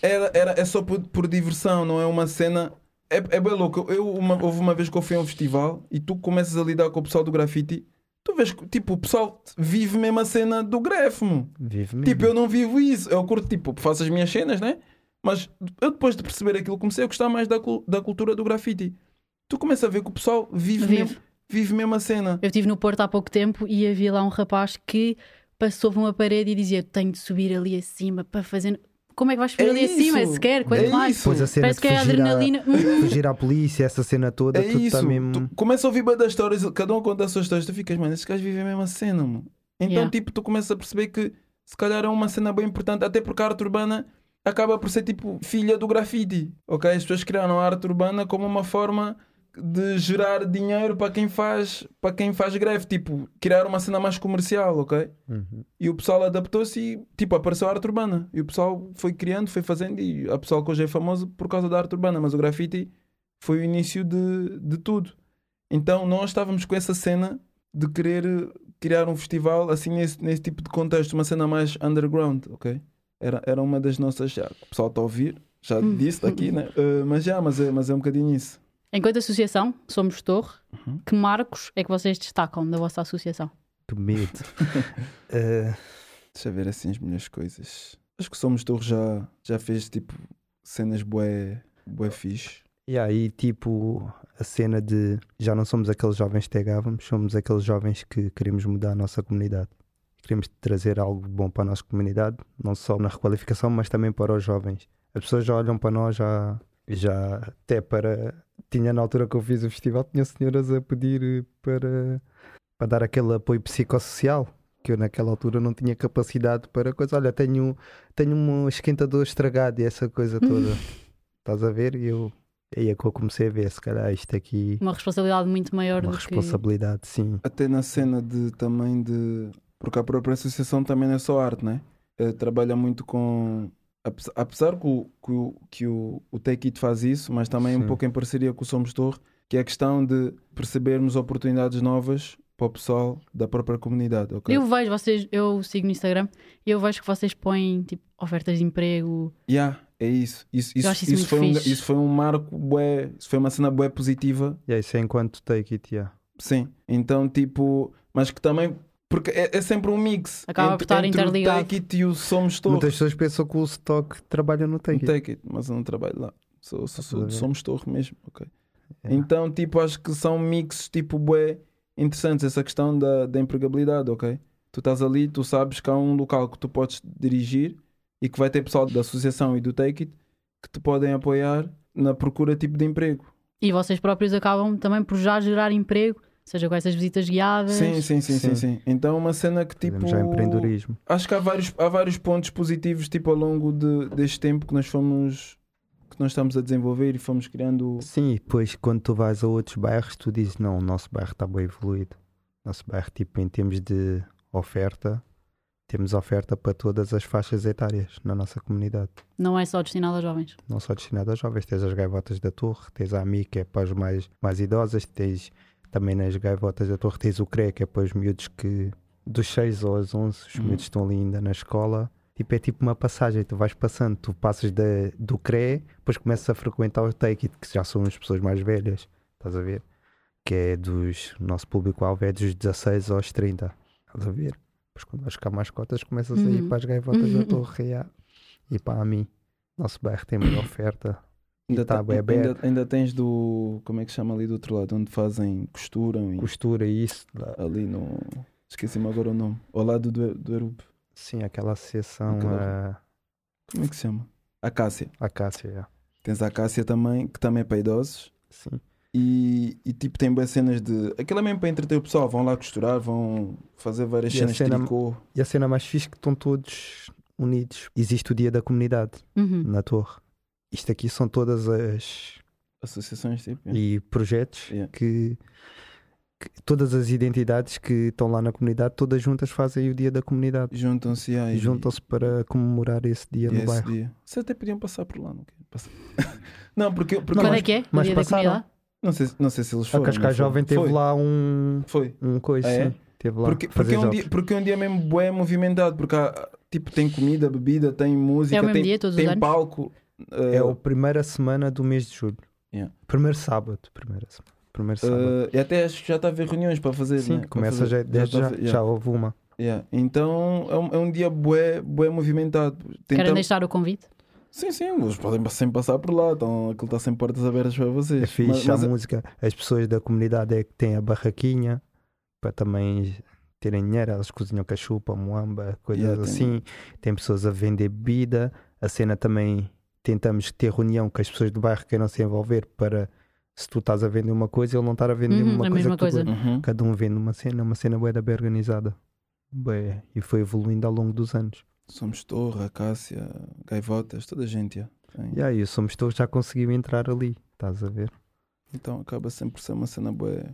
Era, era, é só por, por diversão, não é uma cena. É, é bem louco. Eu, uma, houve uma vez que eu fui a um festival e tu começas a lidar com o pessoal do grafite, tu vês que tipo, o pessoal vive mesmo a cena do grafo. mo. Vive mesmo. Tipo, eu não vivo isso. Eu curto, tipo, faço as minhas cenas, né? Mas eu depois de perceber aquilo comecei a gostar mais da, da cultura do grafite. Tu começas a ver que o pessoal vive, Vive. Mesmo, vive mesmo a cena. Eu estive no Porto há pouco tempo e havia lá um rapaz que passou por uma parede e dizia: Tenho de subir ali acima para fazer. Como é que vais subir É ali acima? isso. Sequer, quanto É mais? isso. Depois a cena Parece que é fugir, à, adrenalina. Uhum. fugir à polícia, essa cena toda, É tudo isso. está mesmo. Tu começa a ouvir bem das histórias, cada um conta as suas histórias, tu ficas, mano, esses gajos vivem a mesma cena, mano. Então, Yeah. tipo, tu começas a perceber que se calhar é uma cena bem importante, até porque a arte urbana acaba por ser tipo filha do grafite, ok? As pessoas criaram a arte urbana como uma forma de gerar dinheiro para quem faz para quem faz greve, tipo, criar uma cena mais comercial, ok? Uhum. E o pessoal adaptou-se e, tipo, apareceu a arte urbana. E o pessoal foi criando, foi fazendo. E a pessoal que hoje é famoso por causa da arte urbana. Mas o grafite foi o início de, de tudo. Então nós estávamos com essa cena de querer criar um festival assim nesse, nesse tipo de contexto, uma cena mais underground, ok? Era, era uma das nossas. Já, o pessoal está a ouvir, já disse aqui, né? Eh, mas já, mas é, mas é um bocadinho isso. Enquanto associação, somos Torre, Uhum. que marcos é que vocês destacam da vossa associação? Que medo. Eh, Deixa eu ver assim as minhas coisas. Acho que Somos Torre já, já fez tipo cenas bué, bué fixe. e aí, tipo, a cena de já não somos aqueles jovens que tegávamos, somos aqueles jovens que queremos mudar a nossa comunidade. Queremos trazer algo bom para a nossa comunidade, não só na requalificação, mas também para os jovens. As pessoas já olham para nós, já, já até para. Tinha na altura que eu fiz o festival, tinha senhoras a pedir eh, para, para dar aquele apoio psicossocial. Que eu naquela altura não tinha capacidade para coisa. Olha, tenho, tenho um esquentador estragado e essa coisa toda. Estás a ver? E eu, aí é que eu comecei a ver, se calhar isto aqui Uma responsabilidade muito maior uma do que. responsabilidade, sim. Até na cena de também de. Porque a própria associação também não é só arte, né? Eh, trabalha muito com. apes- Apesar que o, que o, que o, o Take It faz isso, mas também um Sim. pouco em parceria com o Somos Torre, que é a questão de percebermos oportunidades novas para o pessoal da própria comunidade, ok? Eu vejo vocês, eu sigo no Instagram e eu vejo que vocês põem tipo, ofertas de emprego. Yeah, é isso. Isso, isso, isso isso foi um, isso foi um marco bué, isso foi uma cena bué positiva E aí, isso é enquanto take it, yeah. Sim, então tipo, mas que também, porque é, é sempre um mix Acaba por estar entre interligado. o Take It e o Somos Torre. Muitas pessoas pensam que o stock trabalha no take No. Take It, mas eu não trabalho lá, sou, sou, sou-? Somos Torre mesmo, ok. Yeah. Então, tipo, acho que são mixes tipo bué interessantes, essa questão da, da empregabilidade, ok? Tu estás ali, tu sabes que há um local que tu podes dirigir e que vai ter pessoal da associação e do Take It que te podem apoiar na procura tipo de emprego. E vocês próprios acabam também por já gerar emprego, seja com essas visitas guiadas. Sim, sim, sim, sim, Sim. sim. Então, uma cena que tipo. Já empreendedorismo. acho que há vários, há vários pontos positivos tipo ao longo de, deste tempo que nós fomos que nós estamos a desenvolver e fomos criando Sim, e depois quando tu vais a outros bairros, tu dizes: não, o nosso bairro está bem evoluído. Nosso bairro, tipo, em termos de oferta, temos oferta para todas as faixas etárias na nossa comunidade. Não é só destinado a jovens. Não só destinado a jovens, tens as gaivotas da torre, tens a AMI, que é para as mais, mais idosas, tens também nas gaivotas da torre, tens o CRE, que é para os miúdos que dos 6 aos 11, os Uhum. miúdos estão ali ainda na escola. Tipo, é tipo uma passagem, tu vais passando, tu passas da, do CRE, depois começas a frequentar o Take It, que já são as pessoas mais velhas, estás a ver? Que é dos, nosso público-alvo é dos 16 aos 30, estás a ver? Depois quando vais ficar mais cotas, começas a ir Uhum. para as gaivotas da Uhum. torre yeah. e para a mim. Nosso bairro tem muita oferta. Ainda, tá tá- ainda, aberto. ainda tens do como é que se chama ali do outro lado onde fazem costuram e Costura e isso, lá- ali no esqueci-me agora o nome ao lado do, do Erub sim, aquela associação, Aquela- a como é que se chama? A Cássia a Cássia, yeah. tens a Cássia também que também é para idosos sim. e, e tipo tem boas cenas de aquilo é mesmo para entreter o pessoal vão lá costurar vão fazer várias E cenas de cena- tricô E a cena mais fixe é que estão todos unidos. Existe o dia da comunidade Uhum. na torre. Isto aqui são todas as associações tipo e projetos Yeah. que, que todas as identidades que estão lá na comunidade, todas juntas fazem o dia da comunidade. juntam-se e juntam-se para comemorar esse dia e no esse bairro. dia. Vocês até podiam passar por lá, não passar. não, porque, porque Quando é que é? Mas passaram. não, sei, não sei se eles A foram. Cascais não foram. Jovem teve Foi, lá um, Foi. um coisa, Ah, é? sim. Teve lá. Porque, a porque, é um dia, porque é um dia mesmo bué movimentado, porque há, tipo, tem comida, bebida, tem música, É o mesmo tem, dia, todos os tem anos? Palco. É uh, a primeira semana do mês de julho. Yeah. Primeiro sábado. Primeira semana. Primeiro sábado. uh, e até acho que já está a haver reuniões para fazer. Sim, né? Começa fazer- já, desde já, ver- já, yeah, houve uma. yeah. Então é um, é um dia bué, bué movimentado. Querem deixar o convite? Sim, sim, eles podem sempre passar por lá, então aquilo está sempre portas abertas para vocês. É fixe Mas- mas- a música. As pessoas da comunidade é que têm a barraquinha para também terem dinheiro. Elas cozinham cachupa, moamba, coisas Yeah, tem- assim. Tem pessoas a vender bebida. A cena também tentamos ter reunião com as pessoas do bairro que queiram se envolver para se tu estás a vender uma coisa, ele não estar a vender Uhum, uma a coisa. mesma que tu coisa. Uhum. Cada um vende uma cena, uma cena bué da bem organizada. Bué, e foi evoluindo ao longo dos anos. Somos Torre, Acácia, Gaivotas, toda a gente. yeah. E aí, o Somos Todos já conseguiu entrar ali, estás a ver? Então acaba sempre por ser uma cena boa.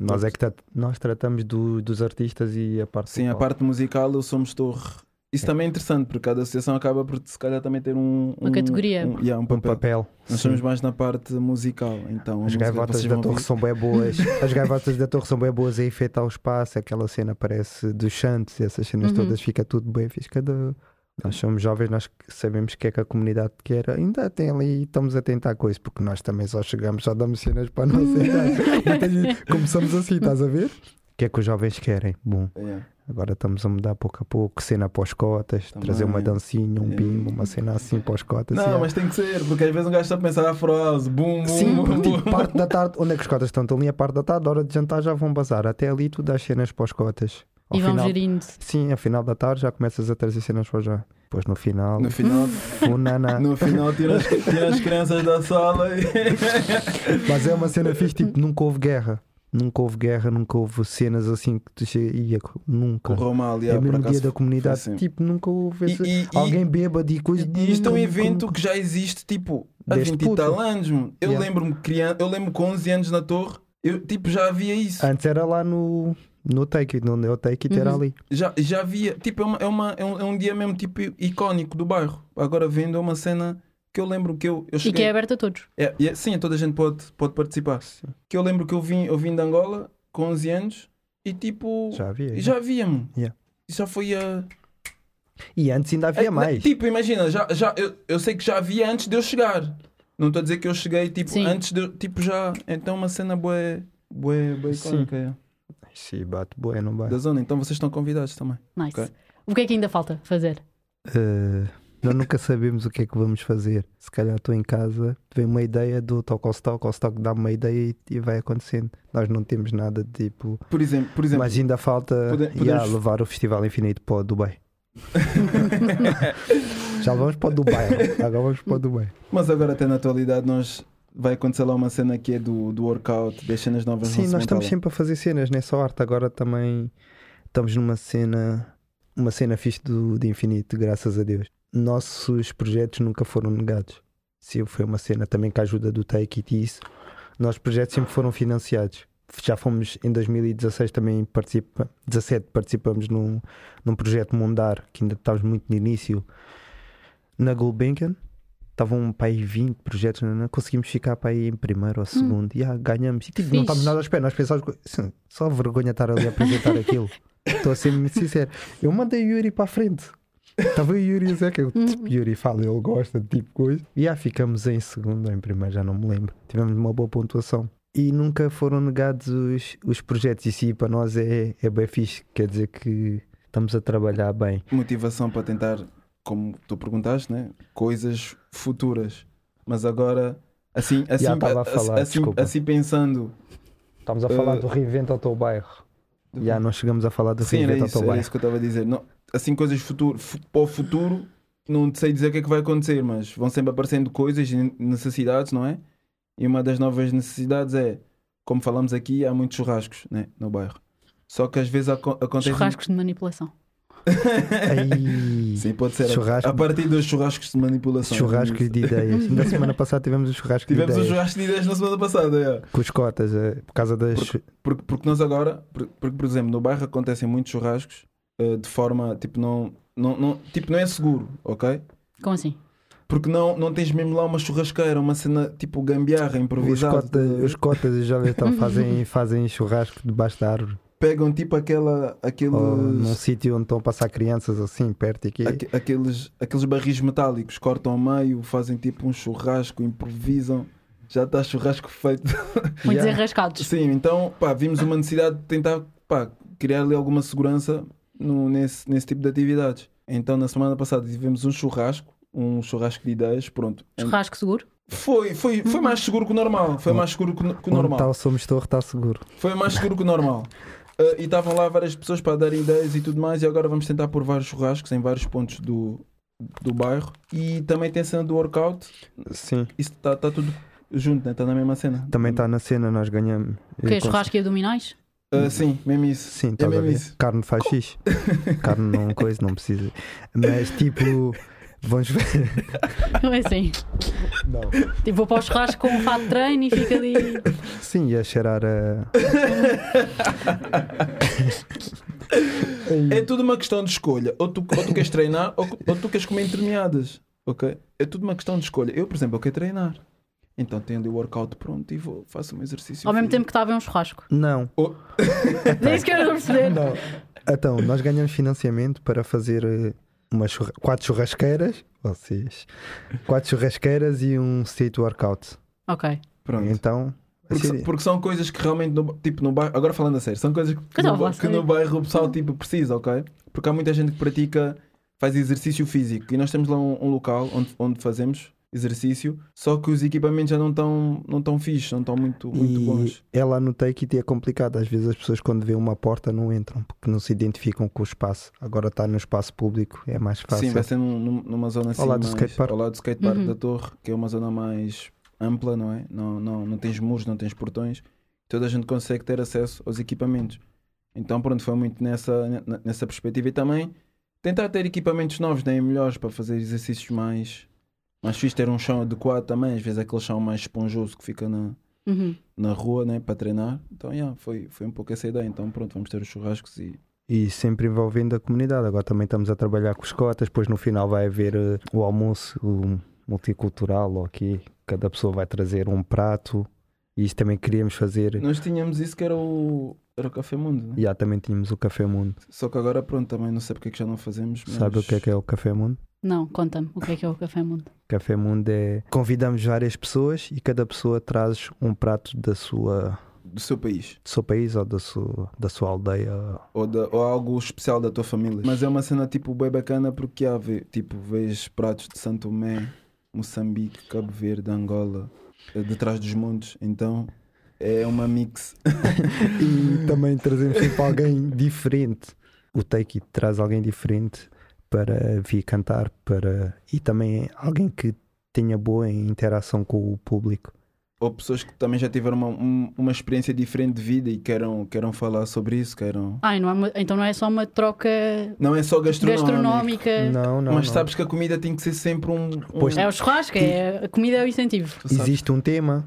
Nós é que tra- nós tratamos do- dos artistas e a parte Sim, a parte musical eu somos Torre. Isso também é interessante, porque cada associação acaba por se calhar também ter um, Uma um- categoria. Um, yeah, um um papel. papel. Nós estamos mais na parte musical, então As gaivotas da torre são bem boas. As gaivotas da torre são bem boas a enfeitar o espaço. Aquela cena parece dos chantes, essas cenas Uhum. todas, fica tudo bem. Cada... Nós somos jovens, nós sabemos o que é que a comunidade quer. Ainda tem ali, estamos a tentar com isso, porque nós também só chegamos, só damos cenas para a nossa idade. Muitas- Começamos assim, estás a ver? O que é que os jovens querem? Bom, Yeah. Agora estamos a mudar pouco a pouco, cena para os cotas, Também. trazer uma dancinha, um Yeah. bimbo, uma cena assim para os cotas. Não, yeah. mas tem que ser, porque às vezes um gajo está a pensar Afro House, boom, boom, Sim, boom. tipo, parte da tarde, onde é que os cotas estão? Estão ali a parte da tarde, hora de jantar já vão bazar. Até ali tu dás cenas para os cotas. Ao E vão final, gerindo. sim, ao final da tarde já começas a trazer cenas para já. Depois no final, No final, funana. no final tira as, tira as crianças da sala e. Mas é uma cena fixe, tipo, nunca houve guerra. Nunca houve guerra, nunca houve cenas assim que tu chega. Ia, nunca. Correu mal, é o mesmo dia da comunidade, assim. tipo, nunca houve E- e- e- alguém bêbado e coisa. E isto é um evento nunca. que já existe tipo há Desde 20 e tal anos. mano. Eu Yeah. lembro-me criança, eu lembro com 11 anos na torre, eu tipo já havia isso. Antes era lá no, no Take It, onde é o Take It era Uhum. ali. Já, já havia, tipo, é, uma, é, uma, é, um, é um dia mesmo tipo icónico do bairro. Agora vendo é uma cena que eu lembro que eu, eu E cheguei. que é aberto a todos. É, é- sim, toda a gente pode, pode participar. Que eu lembro que eu vim, eu vim de Angola com 11 anos e tipo. Já havia. e já havia, mano. Yeah. E já foi a. E antes ainda havia É, mais. Tipo, imagina, já, já, eu, eu sei que já havia antes de eu chegar. Não estou a dizer que eu cheguei, tipo, Sim. antes de. eu- Tipo, já. Então, uma cena boa. Boa, boa Sim. icónica. é. Sim, bate boa, não vai. Da zona. Então, vocês estão convidados também. Nice. Ok. O que é que ainda falta fazer? Eh, nós nunca sabemos o que é que vamos fazer. Se calhar estou em casa, vem uma ideia do toque ao stock, ao stock dá-me uma ideia e, e vai acontecendo. Nós não temos nada de tipo. Por exemplo, por exemplo Mas ainda falta Pode- yeah, podemos- levar o Festival Infinito para o Dubai. Já vamos para o Dubai. Agora vamos para o Dubai. Mas agora até na atualidade nós vai acontecer lá uma cena que é do, do workout, das cenas novas. Sim, nós estamos sempre a fazer cenas nessa arte. Agora também estamos numa cena, uma cena fixe do, de infinito, graças a Deus. Nossos projetos nunca foram negados. Sim, foi uma cena também com a ajuda do Take It e isso. Nossos projetos sempre foram financiados. Já fomos em 2016 também participa, 17 participamos num, num projeto Mondar, que ainda estávamos muito no início, na Gulbenkian. Estavam para aí 20 projetos, não, não, conseguimos ficar para aí em primeiro ou segundo. E ah, ganhamos. E tipo, não estávamos nada à espera. Nós pensávamos, assim, só vergonha estar ali a apresentar aquilo. Estou a ser muito sincero. Eu mandei o Yuri para a frente. Estava o Yuri a dizer que eu, tipo, Yuri fala, ele gosta de tipo coisa. E ah, ficamos em segundo, em primeiro, já não me lembro. Tivemos uma boa pontuação. E nunca foram negados os, os projetos. E sim, para nós é, é bem fixe. Quer dizer que estamos a trabalhar bem. Motivação para tentar, como tu perguntaste, né? coisas futuras. Mas agora, assim, assim, Já estava a assim- falar, assim, assim pensando. Estamos a falar Uh, do reinventa o teu bairro. Já não chegamos a falar do Sim, era reinventa o isso, teu era bairro. isso que eu estava a dizer. Não, assim, coisas futuro, fu- para o futuro, não sei dizer o que é que vai acontecer, mas vão sempre aparecendo coisas e necessidades, não é? E uma das novas necessidades é, como falamos aqui, há muitos churrascos né, no bairro. Só que às vezes aco acontece. Churrascos de manipulação. Ai, Sim, pode ser. Churrasco. A partir dos churrascos de manipulação. churrascos de ideias. Na semana passada tivemos o churrasco Tivemos de um ideias churrasco de ideias na semana passada, é. com os cotas, eh, por causa das. Porque, porque nós agora, por- porque por exemplo, no bairro acontecem muitos churrascos eh, de forma, tipo, não, não, não, tipo, não é seguro, ok? Como assim? Porque não, não tens mesmo lá uma churrasqueira, uma cena tipo gambiarra Os improvisada. cotas, os cotas e jovens então fazem, fazem churrasco debaixo da árvore. Pegam tipo aquela, aqueles, Ou num sítio onde estão a passar crianças assim, perto aqui. aque- aqueles, aqueles barris metálicos, cortam ao meio, fazem tipo um churrasco, improvisam. Já está churrasco feito. Muito Yeah. desenrascados. Sim, então pá, vimos uma necessidade de tentar pá, criar ali alguma segurança no, nesse, nesse tipo de atividades. Então na semana passada tivemos um churrasco, um churrasco de ideias, pronto. Churrasco seguro. Foi, foi, foi mais seguro que o normal. Foi mais seguro que, o- que o Onde normal. está o Somos Torre está seguro. Foi mais seguro que o normal. Uh, e estavam lá várias pessoas para dar ideias e tudo mais. E agora vamos tentar pôr vários churrascos em vários pontos do, do bairro. E também tem a cena do workout. Sim. Isso está tá tudo junto, né? Está na mesma cena. Também está na cena, nós ganhamos. O que é churrasco e abdominais? Uh, sim, mesmo isso. Sim, é estás a mesmo ver? isso. Carne faz xixi. Carne não coisa, não precisa. Mas tipo, vamos ver. Não é assim. Não. Tipo, vou para o churrasco com um fato de treino e fica ali. Sim, ia cheirar a. É tudo uma questão de escolha. Ou tu, ou tu queres treinar ou, ou tu queres comer intermeadas. Ok? É tudo uma questão de escolha. Eu, por exemplo, eu quero treinar. Então tenho ali o workout pronto e vou, faço um exercício. Ao mesmo tempo que estava um churrasco. Não. É isso que eu não perceber. Não. Então, nós ganhamos financiamento para fazer eh, uma churra... quatro churrasqueiras. Vocês. Quatro churrasqueiras e um street workout. Ok. Pronto. Então. Porque, assim, são- porque são coisas que realmente, no, tipo, no bairro, agora falando a sério, são coisas que, no, falar que no bairro o pessoal tipo, precisa, ok? Porque há muita gente que pratica, faz exercício físico e nós temos lá um, um local onde, onde fazemos exercício, só que os equipamentos já não estão não tão fixos, não estão muito, muito E bons. é lá no take it é complicado. Às vezes as pessoas, quando vêem uma porta, não entram porque não se identificam com o espaço. Agora está no espaço público, é mais fácil. Sim, vai ser num- num- numa zona assim, Ao lado do mais- skatepark. ao lado do skatepark Uhum. da torre, que é uma zona mais ampla, não é? Não, não, não tens muros, não tens portões, toda a gente consegue ter acesso aos equipamentos. Então, pronto, foi muito nessa, ne- nessa perspectiva e também tentar ter equipamentos novos, né? e melhores para fazer exercícios mais, mais fixe, ter um chão adequado também, às vezes aquele chão mais esponjoso que fica na, Uhum. na rua, né? para treinar. Então, yeah, foi, foi um pouco essa ideia. Então, pronto, vamos ter os churrascos e E sempre envolvendo a comunidade. Agora também estamos a trabalhar com os cotas, depois no final vai haver eh, o almoço o multicultural, ok? Cada pessoa vai trazer um prato E isso também queríamos fazer. Nós tínhamos isso que era o, era o Café Mundo, né? E já também tínhamos o Café Mundo. Só que agora, pronto, também não sei porque é que já não fazemos. Mas... Sabe o que é que é o Café Mundo? Não, conta-me o que é que é o Café Mundo. Café Mundo é. Convidamos várias pessoas e cada pessoa traz um prato da sua, Do seu país. do seu país ou da sua, da sua aldeia. Ou, da- ou algo especial da tua família. Mas é uma cena tipo bem bacana porque há, tipo, vês pratos de Santo Tomé, Moçambique, Cabo Verde, Angola, detrás dos montes. Então é uma mix. E também trazemos sempre alguém diferente. O Take It traz alguém diferente para vir cantar para... e também alguém que tenha boa interação com o público. Ou pessoas que também já tiveram uma, um- uma experiência diferente de vida e queiram, queiram falar sobre isso. Queiram... Ai, não é uma- então não é só uma troca Não é só gastronómico. gastronómica. Não, não. Mas não. sabes que a comida tem que ser sempre um. um- Pois- É o churrasco, é, a comida é o incentivo. Existe um tema.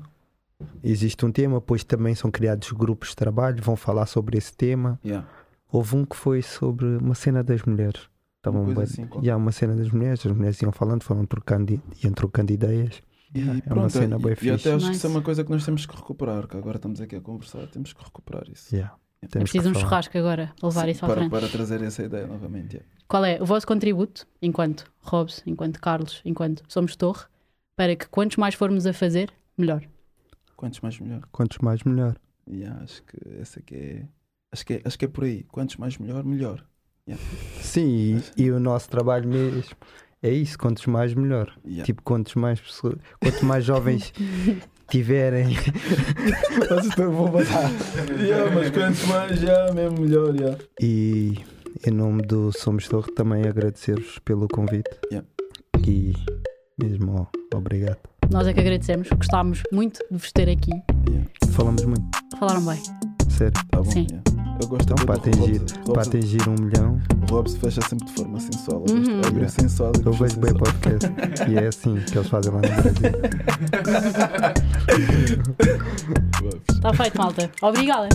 Existe um tema, pois também são criados grupos de trabalho, vão falar sobre esse tema. Yeah. Houve um que foi sobre uma cena das mulheres. Estavam bué- assim, e uma cena das mulheres, as mulheres iam falando, foram trocando, iam trocando ideias. E É uma pronto, cena e- bué e, fixe. até acho que isso é uma coisa que nós temos que recuperar, que agora estamos aqui a conversar, temos que recuperar isso. Yeah. É preciso um falar. churrasco agora levar Sim, isso à para, frente. para trazer essa ideia novamente. yeah. Qual é o vosso contributo, enquanto Robs, enquanto Carlos, enquanto Somos Torre, para que quantos mais formos a fazer, melhor? Quantos mais melhor? Quantos mais, melhor. Yeah, acho que essa aqui é. Acho que é, acho que é por aí. Quantos mais melhor, melhor. Sim, e, e o nosso trabalho mesmo é isso: quantos mais, melhor. Yeah. Tipo, quantos mais pessoas, quanto mais jovens tiverem. Vocês estão- vão passar. Yeah, mas quantos mais, já, mesmo melhor. Yeah. E em nome do Somos Torre também agradecer-vos pelo convite. Yeah. E mesmo ó, obrigado. Nós é que agradecemos, gostámos muito de vos ter aqui. Yeah. Falamos muito, Falaram bem. sério. Tá bom. Sim. Yeah. Eu gosto Então, muito para atingir, para atingir um milhão, Robson fecha sempre de forma sensual. Eu Uhum. gosto de abrir sensual. e eu vejo bem sensual. podcast. e é assim que eles fazem lá no Brasil. Está feito, malta. Obrigada.